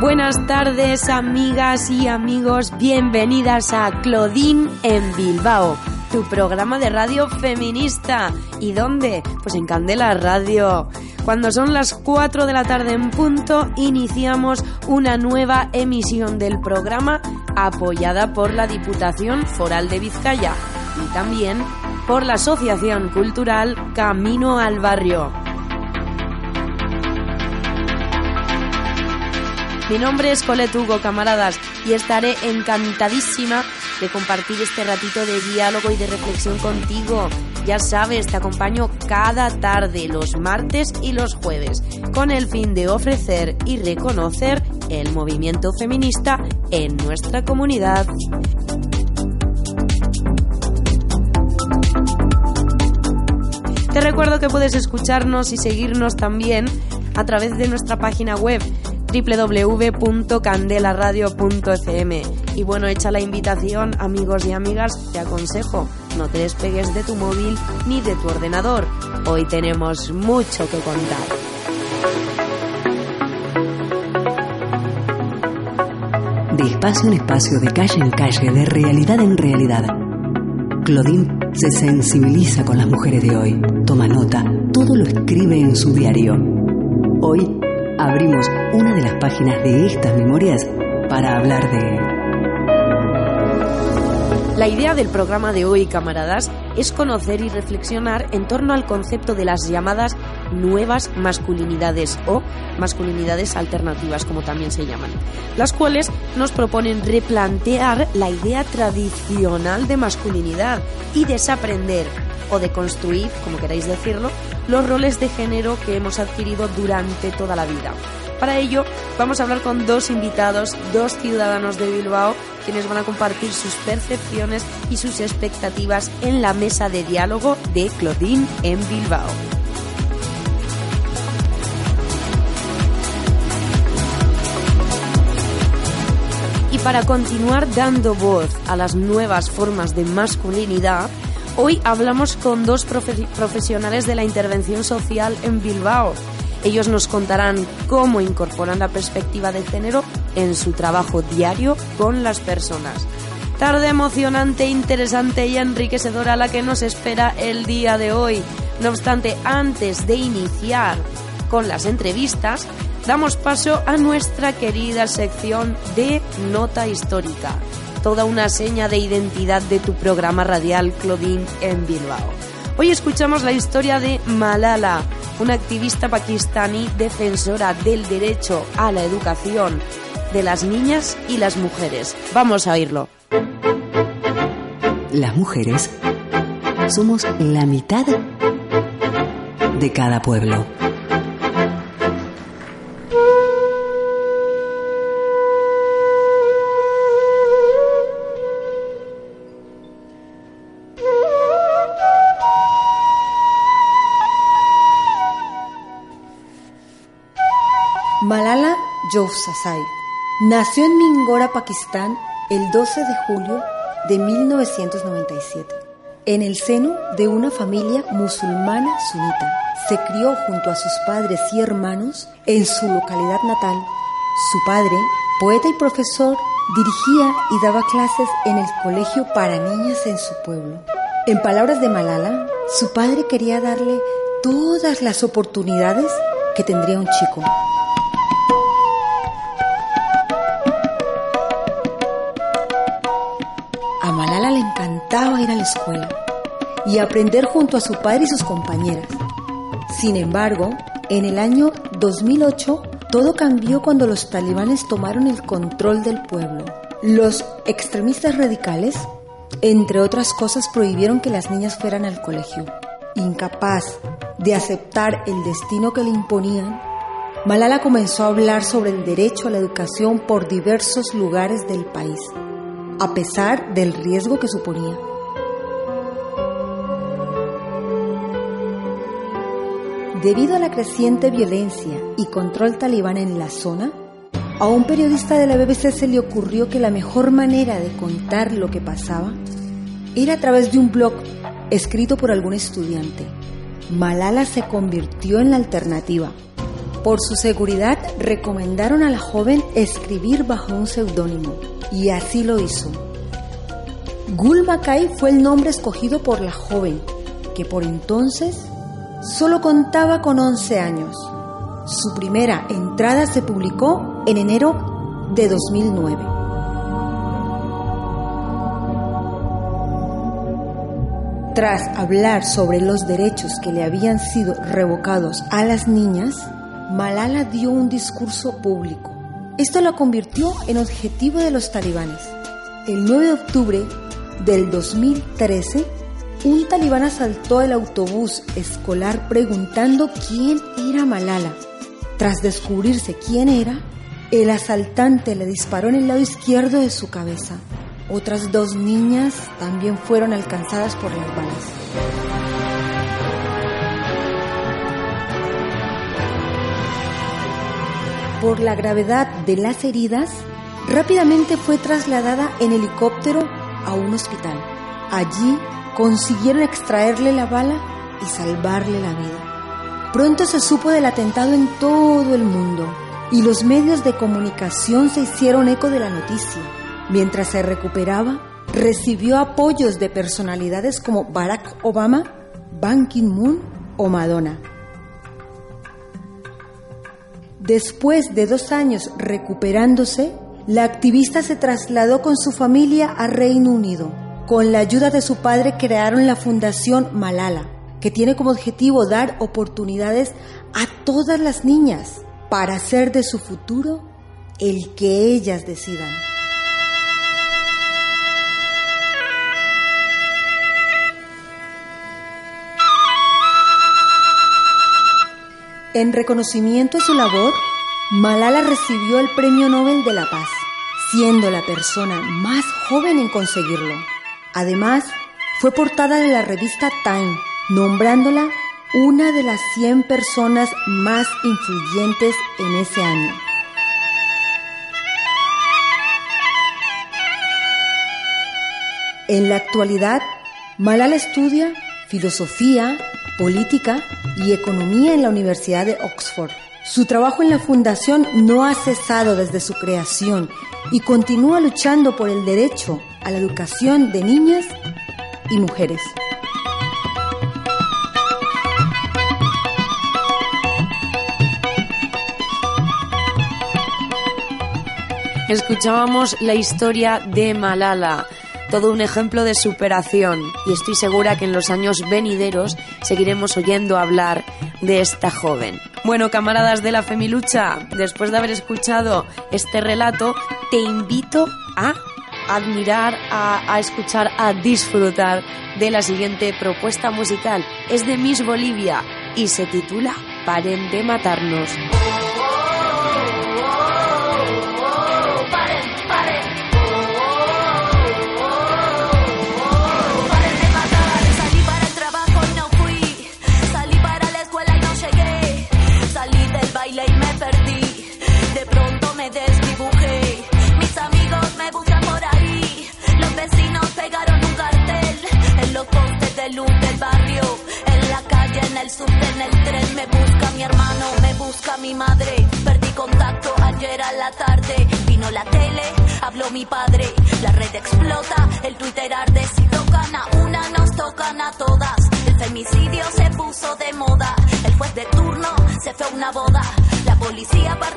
Buenas tardes amigas y amigos, bienvenidas a Claudine en Bilbao, tu programa de radio feminista. ¿Y dónde? Pues en Candela Radio. Cuando son las 4 de la tarde en punto, iniciamos una nueva emisión del programa apoyada por la Diputación Foral de Vizcaya y también por la Asociación Cultural Camino al Barrio. Mi nombre es Colette Hugo, camaradas, y estaré encantadísima de compartir este ratito de diálogo y de reflexión contigo. Ya sabes, te acompaño cada tarde, los martes y los jueves, con el fin de ofrecer y reconocer el movimiento feminista en nuestra comunidad. Te recuerdo que puedes escucharnos y seguirnos también a través de nuestra página web www.candelaradio.fm. Y bueno, hecha la invitación, amigos y amigas, te aconsejo, no te despegues de tu móvil ni de tu ordenador. Hoy tenemos mucho que contar. De espacio en espacio, de calle en calle, de realidad en realidad. Claudine se sensibiliza con las mujeres de hoy, toma nota, todo lo escribe en su diario. Hoy abrimos una de las páginas de estas memorias para hablar de... La idea del programa de hoy, camaradas, es conocer y reflexionar en torno al concepto de las llamadas nuevas masculinidades o masculinidades alternativas, como también se llaman, las cuales nos proponen replantear la idea tradicional de masculinidad y desaprender o deconstruir, como queráis decirlo, los roles de género que hemos adquirido durante toda la vida. Para ello, vamos a hablar con dos invitados, dos ciudadanos de Bilbao, quienes van a compartir sus percepciones y sus expectativas en la mesa de diálogo de Claudine en Bilbao. Y para continuar dando voz a las nuevas formas de masculinidad, hoy hablamos con dos profesionales de la intervención social en Bilbao. Ellos nos contarán cómo incorporan la perspectiva de género en su trabajo diario con las personas. Tarde emocionante, interesante y enriquecedora la que nos espera el día de hoy. No obstante, antes de iniciar con las entrevistas, damos paso a nuestra querida sección de Nota Histórica, toda una seña de identidad de tu programa radial Claudine en Bilbao. Hoy escuchamos la historia de Malala, una activista pakistaní defensora del derecho a la educación de las niñas y las mujeres. Vamos a oírlo. Las mujeres somos la mitad de cada pueblo. Yousafzai nació en Mingora, Pakistán, el 12 de julio de 1997, en el seno de una familia musulmana sunita. Se crió junto a sus padres y hermanos en su localidad natal. Su padre, poeta y profesor, dirigía y daba clases en el colegio para niñas en su pueblo. En palabras de Malala, su padre quería darle todas las oportunidades que tendría un chico. Escuela y aprender junto a su padre y sus compañeras. Sin embargo, en el año 2008 todo cambió cuando los talibanes tomaron el control del pueblo. Los extremistas radicales, entre otras cosas, prohibieron que las niñas fueran al colegio. Incapaz de aceptar el destino que le imponían, Malala comenzó a hablar sobre el derecho a la educación por diversos lugares del país, a pesar del riesgo que suponía. Debido a la creciente violencia y control talibán en la zona, a un periodista de la BBC se le ocurrió que la mejor manera de contar lo que pasaba era a través de un blog escrito por algún estudiante. Malala se convirtió en la alternativa. Por su seguridad recomendaron a la joven escribir bajo un seudónimo y así lo hizo. Gul fue el nombre escogido por la joven, que por entonces solo contaba con 11 años. Su primera entrada se publicó en enero de 2009. Tras hablar sobre los derechos que le habían sido revocados a las niñas, Malala dio un discurso público. Esto la convirtió en objetivo de los talibanes. El 9 de octubre del 2013, un talibán asaltó el autobús escolar preguntando quién era Malala. Tras descubrirse quién era, el asaltante le disparó en el lado izquierdo de su cabeza. Otras dos niñas también fueron alcanzadas por las balas. Por la gravedad de las heridas, rápidamente fue trasladada en helicóptero a un hospital. Allí consiguieron extraerle la bala y salvarle la vida. Pronto se supo del atentado en todo el mundo y los medios de comunicación se hicieron eco de la noticia. Mientras se recuperaba, recibió apoyos de personalidades como Barack Obama, Ban Ki-moon o Madonna. Después de dos años recuperándose, la activista se trasladó con su familia a Reino Unido. Con la ayuda de su padre crearon la Fundación Malala que tiene como objetivo dar oportunidades a todas las niñas para hacer de su futuro el que ellas decidan. En reconocimiento a su labor, Malala recibió el Premio Nobel de la Paz, siendo la persona más joven en conseguirlo. Además, fue portada de la revista Time nombrándola una de las 100 personas más influyentes en ese año. En la actualidad, Malala estudia filosofía, política y economía en la Universidad de Oxford. Su trabajo en la fundación no ha cesado desde su creación y continúa luchando por el derecho a la educación de niñas y mujeres. Escuchábamos la historia de Malala, todo un ejemplo de superación y estoy segura que en los años venideros seguiremos oyendo hablar de esta joven. Bueno, camaradas de la Femilucha, después de haber escuchado este relato, te invito a admirar, a, a, escuchar, a disfrutar de la siguiente propuesta musical. Es de Miss Bolivia y se titula Paren de matarnos. Tarde. Vino la tele, habló mi padre. La red explota, el Twitter arde. Si tocan a una, nos tocan a todas. El femicidio se puso de moda. El juez de turno se fue a una boda. La policía participa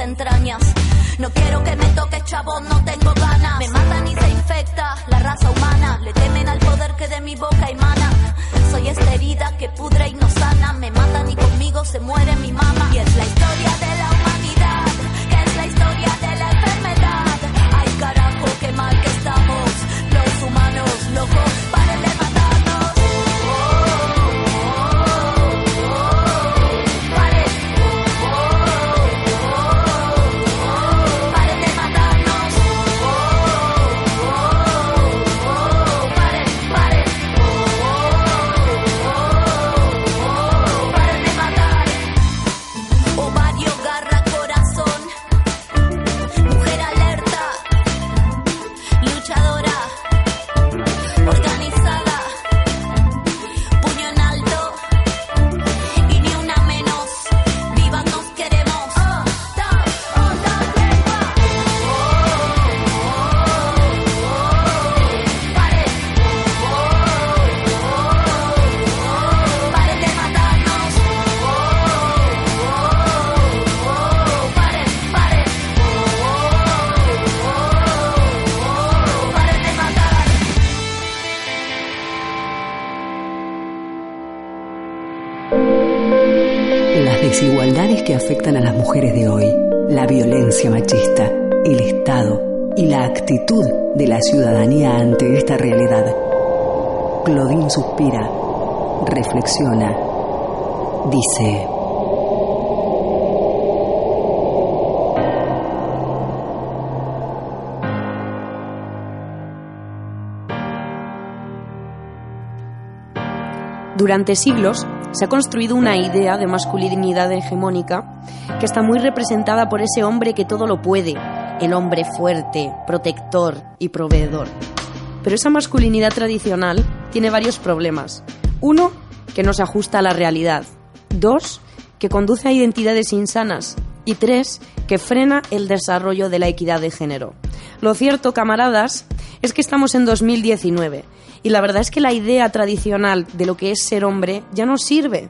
entrañas. No quiero que me toques, chavo, no tengo ganas. Me matan y se infecta la raza humana. Le temen al poder que de mi boca emana. Soy esta herida que pudre y dice... Durante siglos se ha construido una idea de masculinidad hegemónica que está muy representada por ese hombre que todo lo puede, el hombre fuerte, protector y proveedor. Pero esa masculinidad tradicional tiene varios problemas. Uno, que no se ajusta a la realidad. Dos, que conduce a identidades insanas. Y tres, que frena el desarrollo de la equidad de género. Lo cierto, camaradas, es que estamos en 2019 y la verdad es que la idea tradicional de lo que es ser hombre ya no sirve.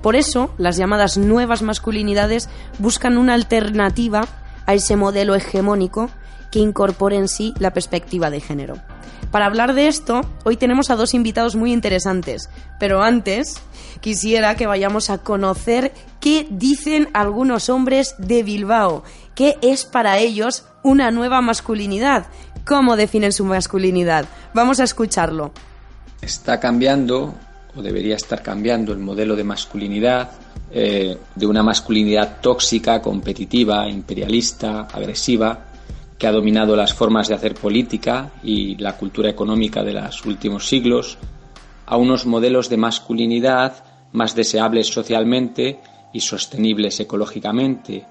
Por eso, las llamadas nuevas masculinidades buscan una alternativa a ese modelo hegemónico que incorpore en sí la perspectiva de género. Para hablar de esto, hoy tenemos a dos invitados muy interesantes, pero antes quisiera que vayamos a conocer qué dicen algunos hombres de Bilbao, qué es para ellos una nueva masculinidad, cómo definen su masculinidad. Vamos a escucharlo. Está cambiando, o debería estar cambiando, el modelo de masculinidad, eh, de una masculinidad tóxica, competitiva, imperialista, agresiva, que ha dominado las formas de hacer política y la cultura económica de los últimos siglos, a unos modelos de masculinidad más deseables socialmente y sostenibles ecológicamente,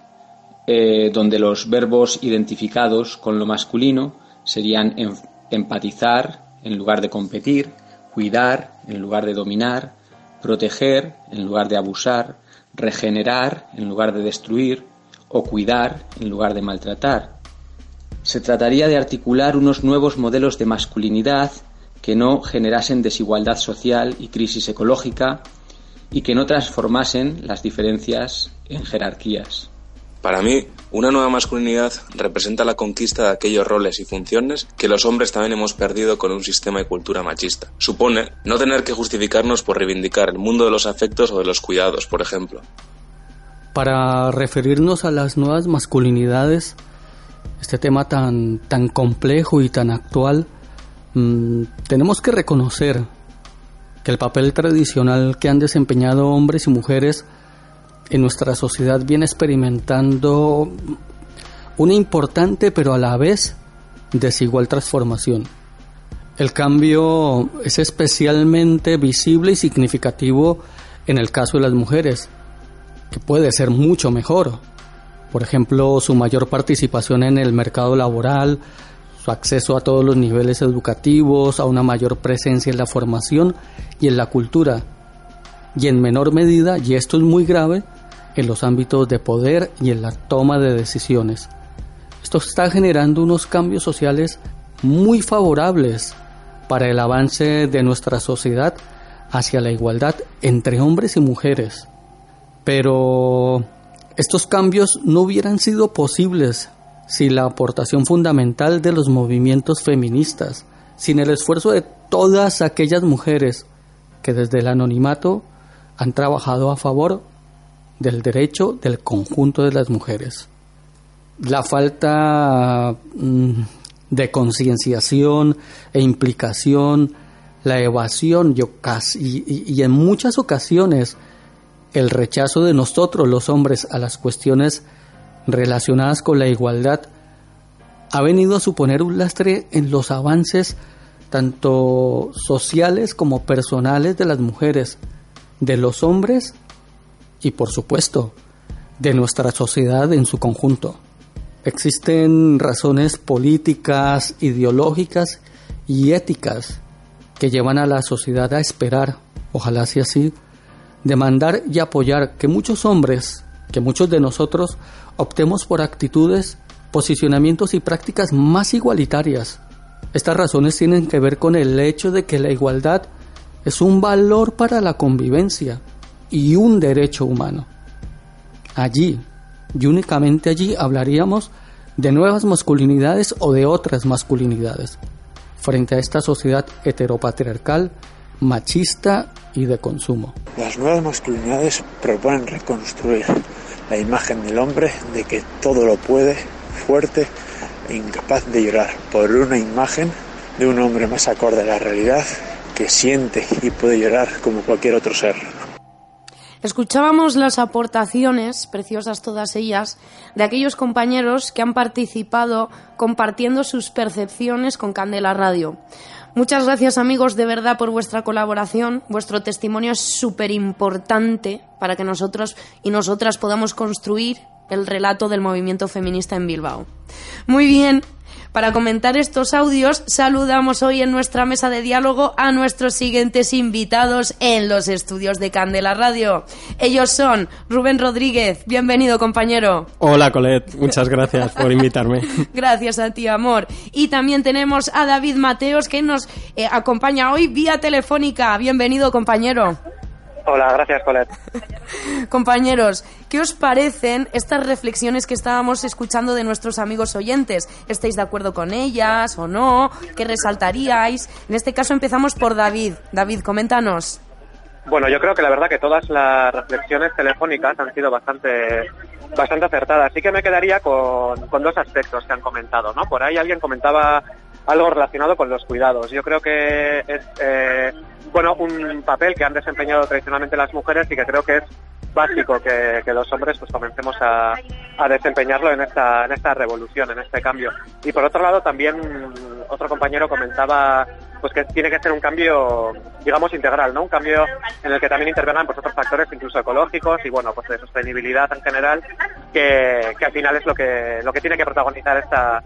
eh, donde los verbos identificados con lo masculino serían em- empatizar en lugar de competir, cuidar en lugar de dominar, proteger en lugar de abusar, regenerar en lugar de destruir o cuidar en lugar de maltratar. Se trataría de articular unos nuevos modelos de masculinidad que no generasen desigualdad social y crisis ecológica y que no transformasen las diferencias en jerarquías. Para mí, una nueva masculinidad representa la conquista de aquellos roles y funciones que los hombres también hemos perdido con un sistema y cultura machista. Supone no tener que justificarnos por reivindicar el mundo de los afectos o de los cuidados, por ejemplo. Para referirnos a las nuevas masculinidades, este tema tan, tan complejo y tan actual, mmm, tenemos que reconocer que el papel tradicional que han desempeñado hombres y mujeres en nuestra sociedad viene experimentando una importante pero a la vez desigual transformación. El cambio es especialmente visible y significativo en el caso de las mujeres, que puede ser mucho mejor. Por ejemplo, su mayor participación en el mercado laboral, su acceso a todos los niveles educativos, a una mayor presencia en la formación y en la cultura. Y en menor medida, y esto es muy grave, en los ámbitos de poder y en la toma de decisiones. Esto está generando unos cambios sociales muy favorables para el avance de nuestra sociedad hacia la igualdad entre hombres y mujeres. Pero estos cambios no hubieran sido posibles sin la aportación fundamental de los movimientos feministas, sin el esfuerzo de todas aquellas mujeres que desde el anonimato han trabajado a favor del derecho del conjunto de las mujeres. La falta mm, de concienciación e implicación, la evasión y, y en muchas ocasiones el rechazo de nosotros los hombres a las cuestiones relacionadas con la igualdad ha venido a suponer un lastre en los avances tanto sociales como personales de las mujeres, de los hombres y por supuesto de nuestra sociedad en su conjunto. Existen razones políticas, ideológicas y éticas que llevan a la sociedad a esperar, ojalá sea así, demandar y apoyar que muchos hombres, que muchos de nosotros optemos por actitudes, posicionamientos y prácticas más igualitarias. Estas razones tienen que ver con el hecho de que la igualdad es un valor para la convivencia y un derecho humano. Allí, y únicamente allí, hablaríamos de nuevas masculinidades o de otras masculinidades, frente a esta sociedad heteropatriarcal, machista y de consumo. Las nuevas masculinidades proponen reconstruir la imagen del hombre de que todo lo puede, fuerte e incapaz de llorar, por una imagen de un hombre más acorde a la realidad que siente y puede llorar como cualquier otro ser. Escuchábamos las aportaciones, preciosas todas ellas, de aquellos compañeros que han participado compartiendo sus percepciones con Candela Radio. Muchas gracias amigos de verdad por vuestra colaboración. Vuestro testimonio es súper importante para que nosotros y nosotras podamos construir el relato del movimiento feminista en Bilbao. Muy bien, para comentar estos audios, saludamos hoy en nuestra mesa de diálogo a nuestros siguientes invitados en los estudios de Candela Radio. Ellos son Rubén Rodríguez, bienvenido compañero. Hola Colet, muchas gracias por invitarme. gracias a ti, amor. Y también tenemos a David Mateos que nos eh, acompaña hoy vía telefónica. Bienvenido compañero. Hola, gracias, Colette. Compañeros, ¿qué os parecen estas reflexiones que estábamos escuchando de nuestros amigos oyentes? ¿Estáis de acuerdo con ellas o no? ¿Qué resaltaríais? En este caso empezamos por David. David, coméntanos. Bueno, yo creo que la verdad que todas las reflexiones telefónicas han sido bastante bastante acertadas. Sí que me quedaría con, con dos aspectos que han comentado, ¿no? Por ahí alguien comentaba algo relacionado con los cuidados. Yo creo que es eh, bueno un papel que han desempeñado tradicionalmente las mujeres y que creo que es básico que, los hombres pues comencemos a, a, desempeñarlo en esta en esta revolución, en este cambio. Y por otro lado también otro compañero comentaba pues que tiene que ser un cambio digamos integral, ¿no? Un cambio en el que también intervengan pues otros factores incluso ecológicos y bueno, pues de sostenibilidad en general que, que al final es lo que lo que tiene que protagonizar esta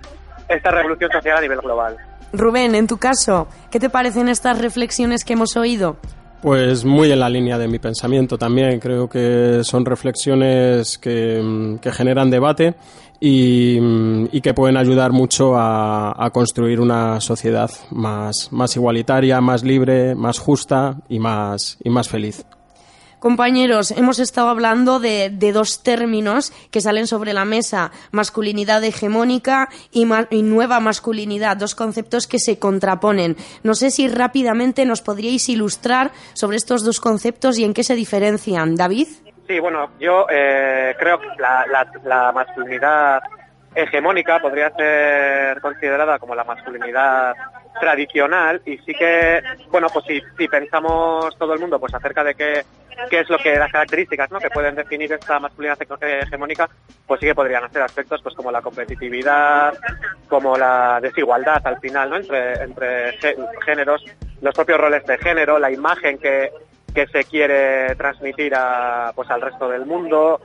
esta revolución social a nivel global. Rubén, en tu caso, ¿qué te parecen estas reflexiones que hemos oído? Pues muy en la línea de mi pensamiento también. Creo que son reflexiones que, mm, generan debate mm, y, que pueden ayudar mucho a, a, construir una sociedad más, más igualitaria, más libre, más justa y más, y más feliz. Compañeros, hemos estado hablando de, dos términos que salen sobre la mesa, masculinidad hegemónica y, nueva masculinidad, dos conceptos que se contraponen. No sé si rápidamente nos podríais ilustrar sobre estos dos conceptos y en qué se diferencian. David. Sí, bueno, yo eh, creo que la, masculinidad hegemónica podría ser considerada como la masculinidad tradicional y sí que, bueno, pues si, si pensamos todo el mundo pues acerca de qué qué es lo que las características ¿no? que pueden definir esta masculinidad hegemónica, pues sí que podrían ser aspectos pues como la competitividad, como la desigualdad al final ¿no? entre, entre géneros, los propios roles de género, la imagen que, que se quiere transmitir a, pues al resto del mundo,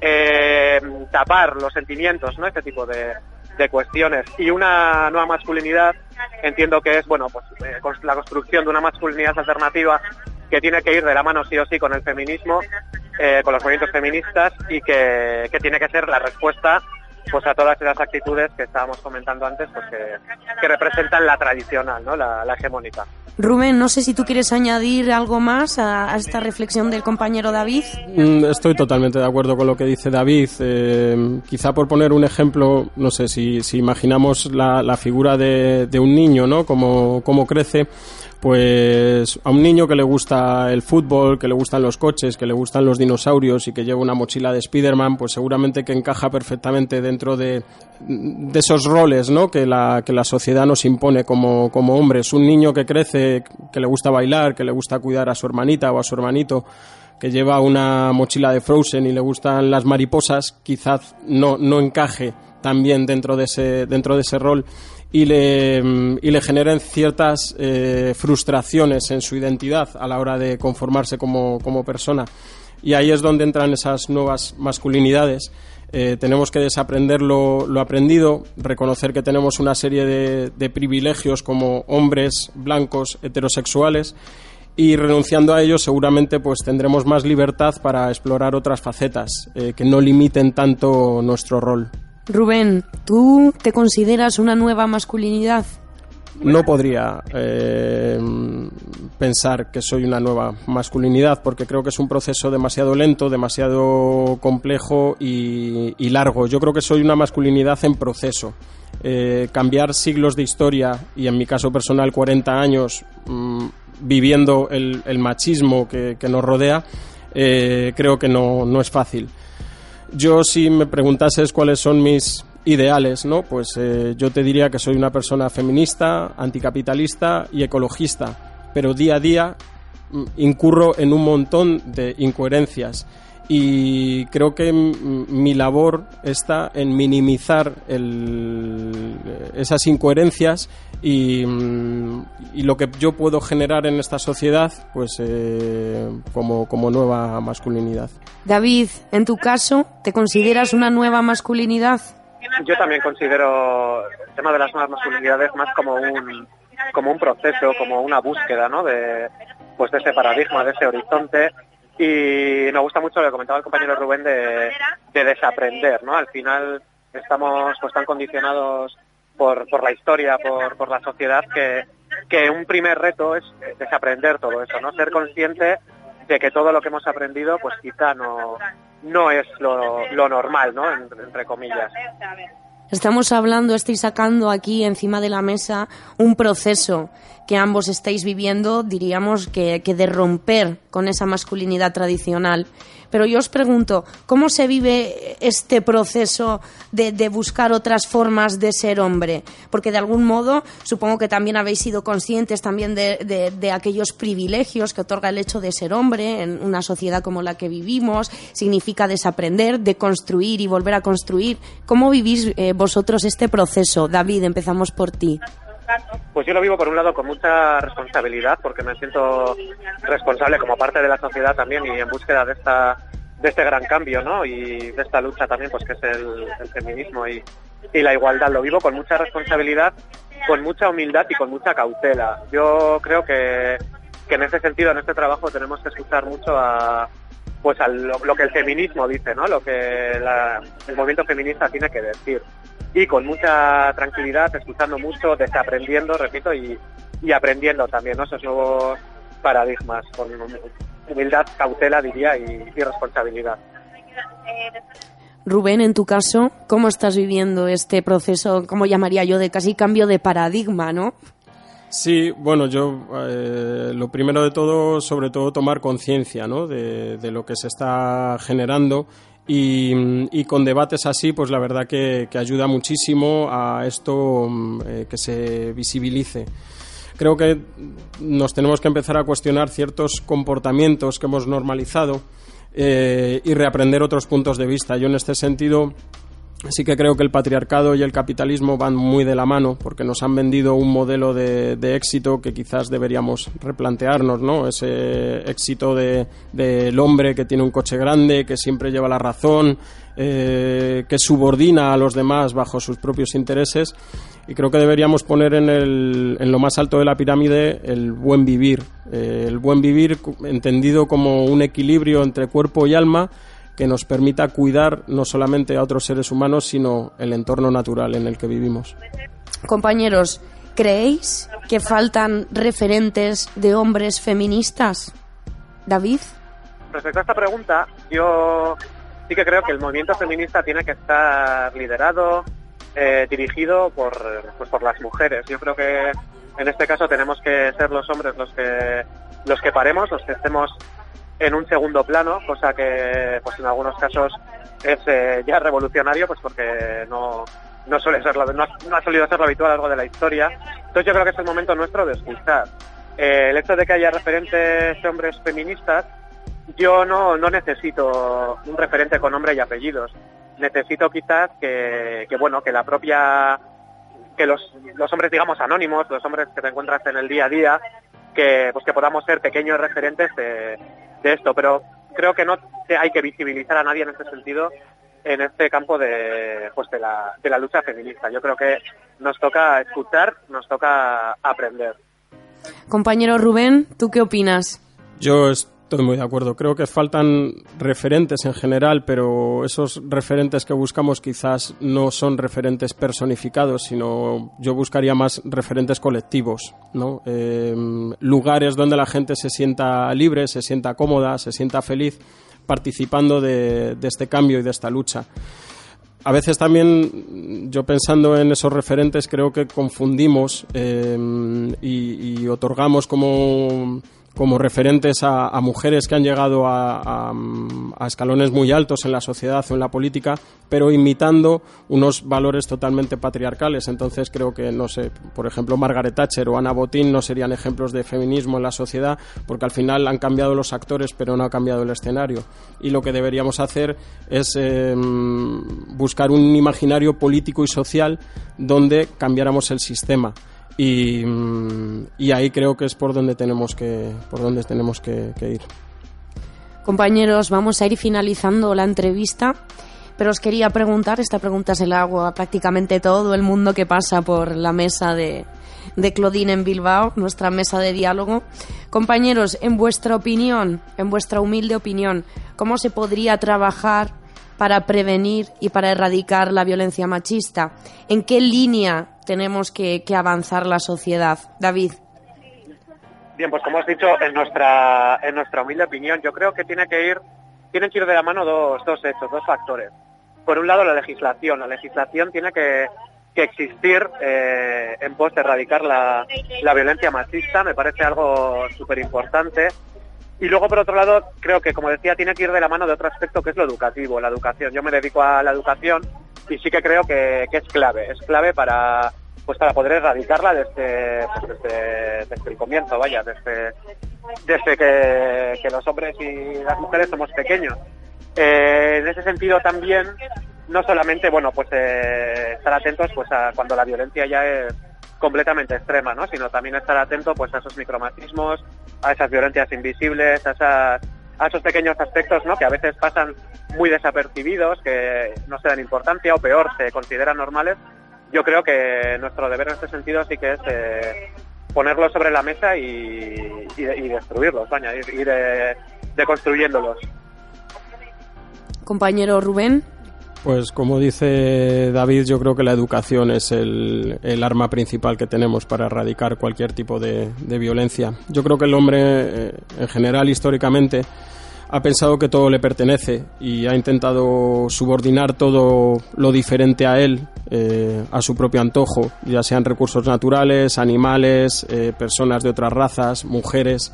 eh, tapar los sentimientos, ¿no? este tipo de, de cuestiones y una nueva masculinidad entiendo que es bueno pues eh, la construcción de una masculinidad alternativa que tiene que ir de la mano sí o sí con el feminismo, eh, con los movimientos feministas y que, tiene que ser la respuesta pues a todas esas actitudes que estábamos comentando antes, pues que, representan la tradicional, ¿no? la, hegemónica. Rubén, no sé si tú quieres añadir algo más a, esta reflexión del compañero David. Mm, estoy totalmente de acuerdo con lo que dice David. Eh, quizá por poner un ejemplo, no sé, si, si imaginamos la, la figura de, de, un niño, ¿no? Como, cómo crece, pues a un niño que le gusta el fútbol, que le gustan los coches, que le gustan los dinosaurios y que lleva una mochila de Spider-Man, pues seguramente que encaja perfectamente dentro de, de esos roles ¿no? que, la, que la sociedad nos impone como, como hombres. Un niño que crece, que le gusta bailar, que le gusta cuidar a su hermanita o a su hermanito, que lleva una mochila de Frozen y le gustan las mariposas, quizás no, no encaje también dentro de ese, dentro de ese rol y le, y le generen ciertas eh, frustraciones en su identidad a la hora de conformarse como, como, persona. Y ahí es donde entran esas nuevas masculinidades. Eh, tenemos que desaprender lo, lo, aprendido, reconocer que tenemos una serie de, de, privilegios como hombres blancos heterosexuales y renunciando a ellos seguramente pues tendremos más libertad para explorar otras facetas eh, que no limiten tanto nuestro rol. Rubén, ¿tú te consideras una nueva masculinidad? No podría eh, pensar que soy una nueva masculinidad porque creo que es un proceso demasiado lento, demasiado complejo y, largo. Yo creo que soy una masculinidad en proceso. Eh, cambiar siglos de historia y en mi caso personal 40 años mm, viviendo el, machismo que, nos rodea, eh, creo que no, no es fácil. Yo si me preguntases cuáles son mis ideales, ¿no? Pues eh, yo te diría que soy una persona feminista, anticapitalista y ecologista, pero día a día mm, incurro en un montón de incoherencias y creo que mi labor está en minimizar esas incoherencias mm, y, lo que yo puedo generar en esta sociedad pues eh, como, como nueva masculinidad. David, en tu caso, ¿te consideras una nueva masculinidad? Yo también considero el tema de las nuevas masculinidades más como un como un proceso, como una búsqueda, ¿no? De pues de ese paradigma, de ese horizonte y me gusta mucho lo que comentaba el compañero Rubén de, desaprender, ¿no? Al final estamos pues tan condicionados por, por la historia, por, por la sociedad, que, que un primer reto es desaprender todo eso, ¿no? Ser consciente de que todo lo que hemos aprendido pues quizá no, no es lo, lo normal, ¿no? entre comillas. Estamos hablando, estáis sacando aquí encima de la mesa un proceso que ambos estáis viviendo, diríamos que, que de romper con esa masculinidad tradicional. Pero yo os pregunto, ¿cómo se vive este proceso de, buscar otras formas de ser hombre? Porque de algún modo supongo que también habéis sido conscientes también de, de, aquellos privilegios que otorga el hecho de ser hombre en una sociedad como la que vivimos. Significa desaprender, de construir y volver a construir. ¿Cómo vivís eh, vosotros este proceso? David, empezamos por ti. Pues yo lo vivo por un lado con mucha responsabilidad, porque me siento responsable como parte de la sociedad también y en búsqueda de esta de este gran cambio, ¿no? Y de esta lucha también, pues que es el, feminismo y, y la igualdad. Lo vivo con mucha responsabilidad, con mucha humildad y con mucha cautela. Yo creo que, que en ese sentido, en este trabajo, tenemos que escuchar mucho a pues a lo, que el feminismo dice, ¿no? Lo que el movimiento feminista tiene que decir y con mucha tranquilidad, escuchando mucho, desaprendiendo, repito, y, y aprendiendo también ¿no? esos nuevos paradigmas, con humildad, cautela, diría, y, y responsabilidad. Rubén, en tu caso, ¿cómo estás viviendo este proceso, como llamaría yo, de casi cambio de paradigma, no? Sí, bueno, yo eh, lo primero de todo, sobre todo, tomar conciencia ¿no? de, de, lo que se está generando y, con debates así, pues la verdad que, ayuda muchísimo a esto mm, eh, que se visibilice. Creo que nos tenemos que empezar a cuestionar ciertos comportamientos que hemos normalizado eh, y reaprender otros puntos de vista. Yo en este sentido Sí que creo que el patriarcado y el capitalismo van muy de la mano porque nos han vendido un modelo de, éxito que quizás deberíamos replantearnos, ¿no? Ese éxito del de, hombre que tiene un coche grande, que siempre lleva la razón, eh, que subordina a los demás bajo sus propios intereses. Y creo que deberíamos poner en, el, en lo más alto de la pirámide el buen vivir. Eh, el buen vivir entendido como un equilibrio entre cuerpo y alma que nos permita cuidar no solamente a otros seres humanos, sino el entorno natural en el que vivimos. Compañeros, ¿creéis que faltan referentes de hombres feministas? David. Respecto a esta pregunta, yo sí que creo que el movimiento feminista tiene que estar liderado, eh, dirigido por, pues por las mujeres. Yo creo que en este caso tenemos que ser los hombres los que los que paremos, los que estemos en un segundo plano, cosa que pues en algunos casos es eh, ya revolucionario, pues porque no, no suele ser no, ha solido ser lo habitual a lo largo de la historia. Entonces yo creo que es el momento nuestro de escuchar. Eh, el hecho de que haya referentes hombres feministas, yo no, no necesito un referente con nombre y apellidos. Necesito quizás que, que bueno, que la propia que los, los hombres, digamos, anónimos, los hombres que te encuentras en el día a día, que, pues que podamos ser pequeños referentes de, de esto. Pero creo que no hay que visibilizar a nadie en este sentido en este campo de, pues de, la, de la lucha feminista. Yo creo que nos toca escuchar, nos toca aprender. Compañero Rubén, ¿tú qué opinas? Yo Estoy muy de acuerdo. Creo que faltan referentes en general, pero esos referentes que buscamos quizás no son referentes personificados, sino yo buscaría más referentes colectivos, ¿no? Em, lugares donde la gente se sienta libre, se sienta cómoda, se sienta feliz participando de, este cambio y de esta lucha. A veces también, yo pensando en esos referentes, creo que confundimos em, y otorgamos como como referentes a, mujeres que han llegado a, escalones muy altos en la sociedad o en la política, pero imitando unos valores totalmente patriarcales. Entonces creo que, no sé, por ejemplo, Margaret Thatcher o Ana Botín no serían ejemplos de feminismo en la sociedad, porque al final han cambiado los actores, pero no ha cambiado el escenario. Y lo que deberíamos hacer es em, buscar un imaginario político y social donde cambiáramos el sistema Mm, y, ahí creo que es por donde tenemos que, por donde tenemos que, ir. Compañeros, vamos a ir finalizando la entrevista, pero os quería preguntar, esta pregunta se la hago a prácticamente todo el mundo que pasa por la mesa de, de Claudine en Bilbao, nuestra mesa de diálogo. Compañeros, en vuestra opinión, en vuestra humilde opinión, ¿cómo se podría trabajar para prevenir y para erradicar la violencia machista? ¿En qué línea tenemos que, avanzar la sociedad. David. Bien, pues como has dicho, en nuestra, en nuestra humilde opinión, yo creo que tiene que ir, tienen que ir de la mano dos, dos hechos, dos factores. Por un lado, la legislación. La legislación tiene que, existir eh, en pos de erradicar la, la violencia machista, me parece algo súper importante. Y luego, por otro lado, creo que, como decía, tiene que ir de la mano de otro aspecto que es lo educativo, la educación. Yo me dedico a la educación y sí que creo que, que es clave, es clave para, pues para poder erradicarla desde, pues desde, el comienzo, vaya, desde, desde que, los hombres y las mujeres somos pequeños. Eh, en ese sentido también, no solamente, bueno, pues eh, estar atentos pues a cuando la violencia ya es completamente extrema, ¿no? Sino también estar atento pues a esos micromatismos, a esas violencias invisibles, a esas a esos pequeños aspectos ¿no? que a veces pasan muy desapercibidos, que no se dan importancia o peor, se consideran normales, yo creo que nuestro deber en este sentido sí que es eh, ponerlos sobre la mesa y, destruirlos, vaya, ir, de, deconstruyéndolos. Compañero Rubén. Pues como dice David, yo creo que la educación es el, arma principal que tenemos para erradicar cualquier tipo de, violencia. Yo creo que el hombre, eh, en general, históricamente, ha pensado que todo le pertenece y ha intentado subordinar todo lo diferente a él eh, a su propio antojo, ya sean recursos naturales, animales, eh, personas de otras razas, mujeres.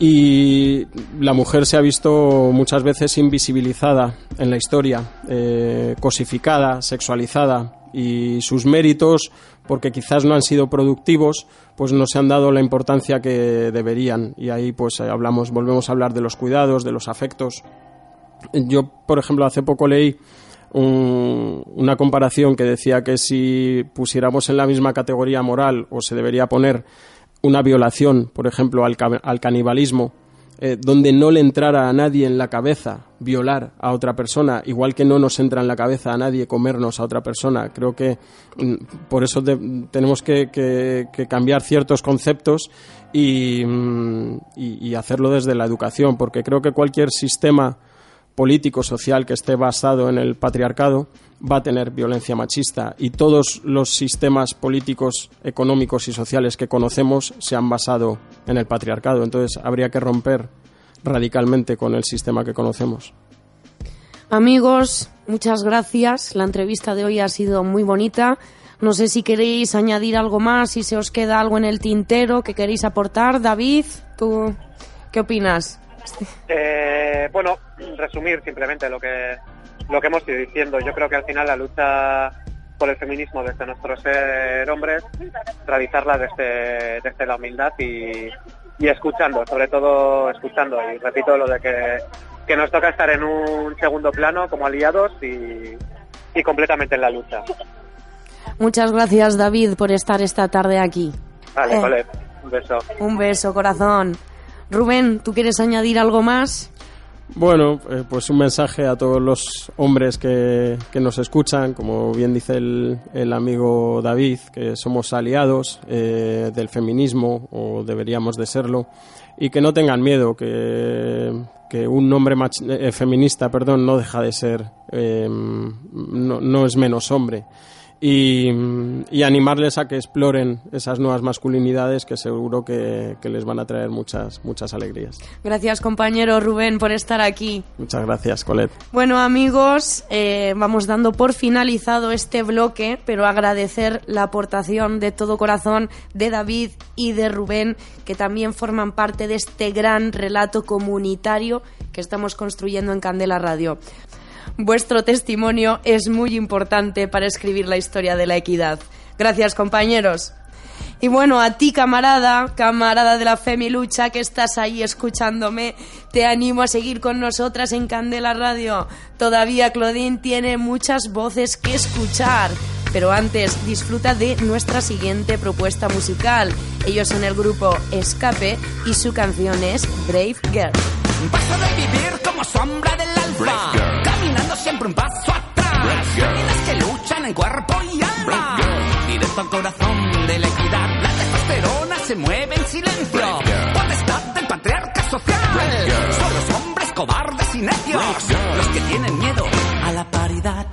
Y la mujer se ha visto muchas veces invisibilizada en la historia, eh, cosificada, sexualizada, y sus méritos, porque quizás no han sido productivos, pues no se han dado la importancia que deberían. Y ahí pues hablamos, volvemos a hablar de los cuidados, de los afectos. Yo, por ejemplo, hace poco leí una comparación que decía que si pusiéramos en la misma categoría moral o se debería poner una violación, por ejemplo, al, al canibalismo, eh, donde no le entrara a nadie en la cabeza violar a otra persona, igual que no nos entra en la cabeza a nadie comernos a otra persona. Creo que mm, por eso tenemos que, cambiar ciertos conceptos mm, y, hacerlo desde la educación, porque creo que cualquier sistema político social que esté basado en el patriarcado va a tener violencia machista y todos los sistemas políticos, económicos y sociales que conocemos se han basado en el patriarcado. Entonces habría que romper radicalmente con el sistema que conocemos. Amigos, muchas gracias. La entrevista de hoy ha sido muy bonita. No sé si queréis añadir algo más, si se os queda algo en el tintero que queréis aportar. David, ¿tú qué opinas? Eh, bueno, resumir simplemente lo que, lo que hemos ido diciendo. Yo creo que al final la lucha por el feminismo desde nuestro ser hombres, realizarla desde, desde la humildad y, y escuchando, sobre todo escuchando. Y repito lo de que, que nos toca estar en un segundo plano como aliados y, y completamente en la lucha. Muchas gracias, David, por estar esta tarde aquí. Vale, Eh. vale. Un beso. Un beso, corazón. Rubén, ¿tú quieres añadir algo más? Bueno, eh, pues un mensaje a todos los hombres que, que nos escuchan, como bien dice el, el amigo David, que somos aliados eh, del feminismo, o deberíamos de serlo, y que no tengan miedo, que, que un hombre eh, feminista perdón, no deja de ser, eh, no, no es menos hombre. Y, y animarles a que exploren esas nuevas masculinidades que seguro que, que les van a traer muchas, muchas alegrías. Gracias, compañero Rubén, por estar aquí. Muchas gracias, Colette. Bueno, amigos, eh, vamos dando por finalizado este bloque, pero agradecer la aportación de todo corazón de David y de Rubén, que también forman parte de este gran relato comunitario que estamos construyendo en Candela Radio. Vuestro testimonio es muy importante para escribir la historia de la equidad. Gracias, compañeros. Y bueno, a ti, camarada, camarada de la Femilucha, que estás ahí escuchándome, te animo a seguir con nosotras en Candela Radio. Todavía Claudine tiene muchas voces que escuchar. Pero antes, disfruta de nuestra siguiente propuesta musical. Ellos son el grupo Escape y su canción es Brave Girl. Paso de vivir como sombra del alfa, caminando siempre un paso atrás. Femeninas que luchan en cuerpo y alma, directo al corazón de la equidad. La testosterona se mueve en silencio, potestad del patriarca social. Son los hombres cobardes y necios, los que tienen miedo a la paridad.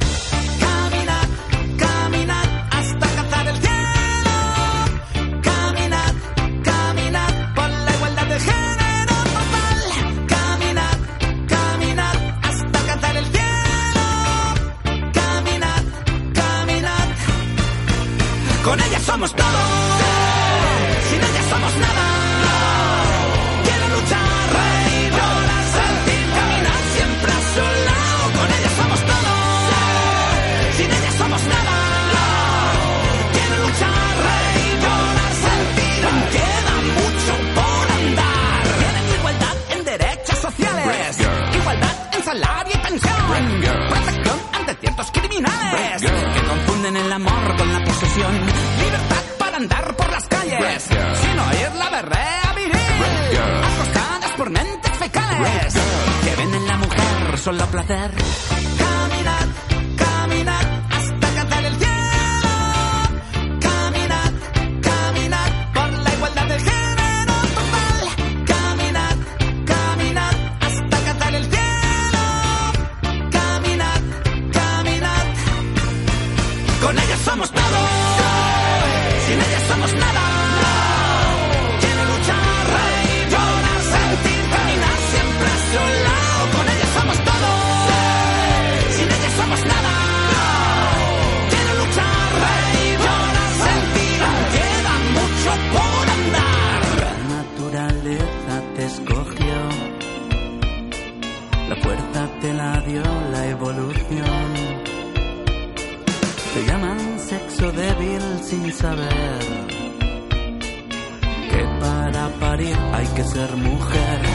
Somos todo. Criminales que confunden el amor con la posesión. Libertad para andar por las calles sin oír la berrea viril. Acostadas por mentes fecales que ven en la mujer solo placer. Saber que para parir hay que ser mujer.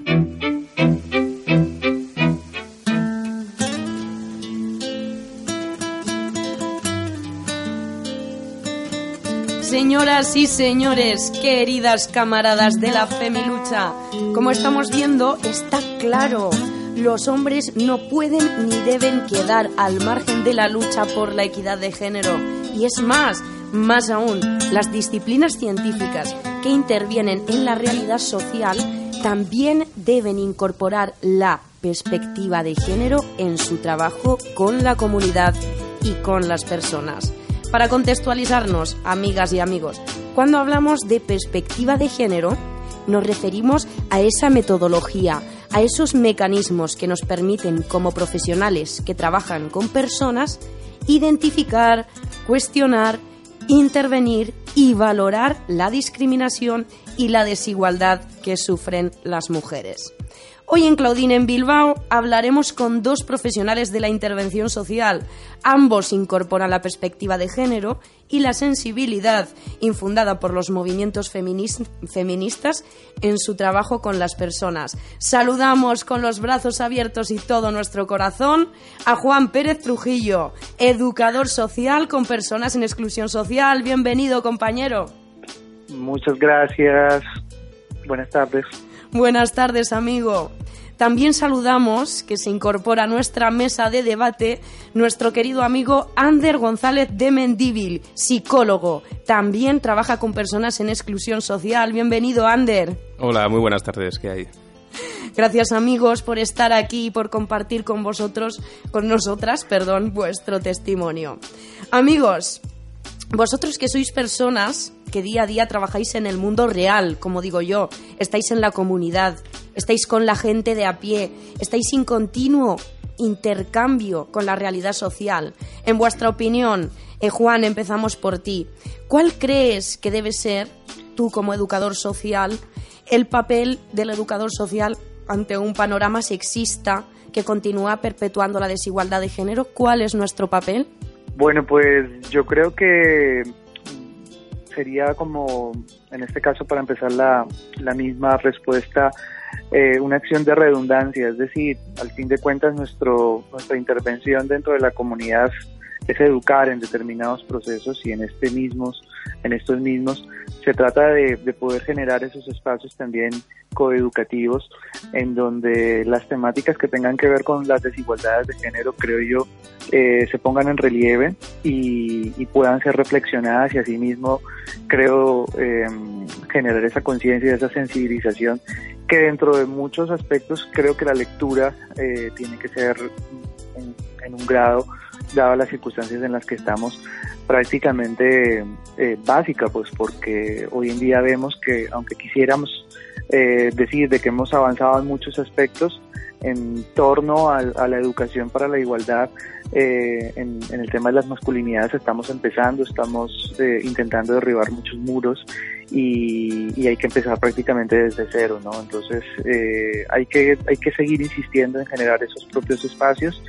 Señoras y señores, queridas camaradas de la Femilucha, como estamos viendo, está claro, los hombres no pueden ni deben quedar al margen de la lucha por la equidad de género. Y es más, más aún, las disciplinas científicas que intervienen en la realidad social también deben incorporar la perspectiva de género en su trabajo con la comunidad y con las personas. Para contextualizarnos, amigas y amigos, cuando hablamos de perspectiva de género, nos referimos a esa metodología, a esos mecanismos que nos permiten, como profesionales que trabajan con personas, identificar, cuestionar, intervenir y valorar la discriminación y la desigualdad que sufren las mujeres. Hoy en Claudine en Bilbao hablaremos con dos profesionales de la intervención social. Ambos incorporan la perspectiva de género y la sensibilidad infundada por los movimientos feministas en su trabajo con las personas. Saludamos con los brazos abiertos y todo nuestro corazón a Juan Pérez Trujillo, educador social con personas en exclusión social. Bienvenido, compañero. Muchas gracias. Buenas tardes. Buenas tardes, amigo. También saludamos que se incorpora a nuestra mesa de debate nuestro querido amigo Ander González de Mendíbil, psicólogo. También trabaja con personas en exclusión social. Bienvenido, Ander. Hola, muy buenas tardes. ¿Qué hay? Gracias amigos por estar aquí y por compartir con vosotros, con nosotras, perdón, vuestro testimonio. Amigos, vosotros que sois personas que día a día trabajáis en el mundo real, como digo yo, estáis en la comunidad, estáis con la gente de a pie, estáis en continuo intercambio con la realidad social. En vuestra opinión, eh, Juan, empezamos por ti. ¿Cuál crees que debe ser, tú como educador social, el papel del educador social ante un panorama sexista que continúa perpetuando la desigualdad de género? ¿Cuál es nuestro papel? Bueno, pues yo creo que sería como, en este caso, para empezar la, la misma respuesta, eh, una acción de redundancia, es decir, al fin de cuentas nuestro, nuestra intervención dentro de la comunidad es educar en determinados procesos y en este mismos, en estos mismos. Se trata de, poder generar esos espacios también coeducativos en donde las temáticas que tengan que ver con las desigualdades de género, creo yo, eh, se pongan en relieve y, puedan ser reflexionadas y asimismo creo eh, generar esa conciencia y esa sensibilización que dentro de muchos aspectos creo que la lectura eh, tiene que ser en un grado dadas las circunstancias en las que estamos, prácticamente eh, básica, pues porque hoy en día vemos que aunque quisiéramos eh, decir de que hemos avanzado en muchos aspectos en torno a, la educación para la igualdad, eh, en, el tema de las masculinidades estamos empezando, estamos eh, intentando derribar muchos muros y, hay que empezar prácticamente desde cero, ¿no? Entonces hay que hay que seguir insistiendo en generar esos propios espacios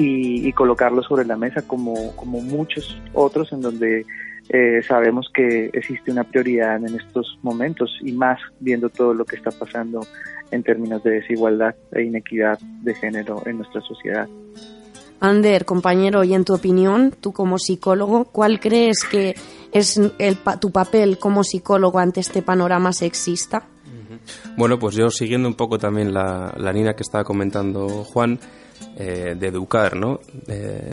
y, colocarlo sobre la mesa como, como muchos otros en donde eh, sabemos que existe una prioridad en estos momentos y más viendo todo lo que está pasando en términos de desigualdad e inequidad de género en nuestra sociedad. Ander, compañero, y en tu opinión, tú como psicólogo, ¿cuál crees que es el, tu papel como psicólogo ante este panorama sexista? Bueno, pues yo siguiendo un poco también la, la línea que estaba comentando Juan, eh, de educar, ¿no? Eh,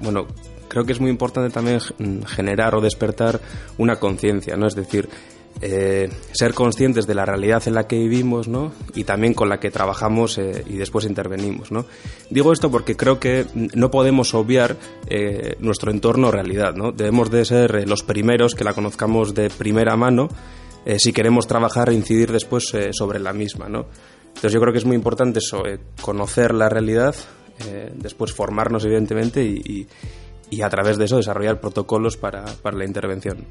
bueno, creo que es muy importante también generar o despertar una conciencia, ¿no? Es decir, eh, ser conscientes de la realidad en la que vivimos, ¿no? Y también con la que trabajamos y después intervenimos, ¿no? Digo esto porque creo que no podemos obviar nuestro entorno realidad, ¿no? Debemos de ser los primeros que la conozcamos de primera mano si queremos trabajar e incidir después sobre la misma, ¿no? Entonces yo creo que es muy importante eso, conocer la realidad, eh, después formarnos evidentemente y, a través de eso desarrollar protocolos para, la intervención.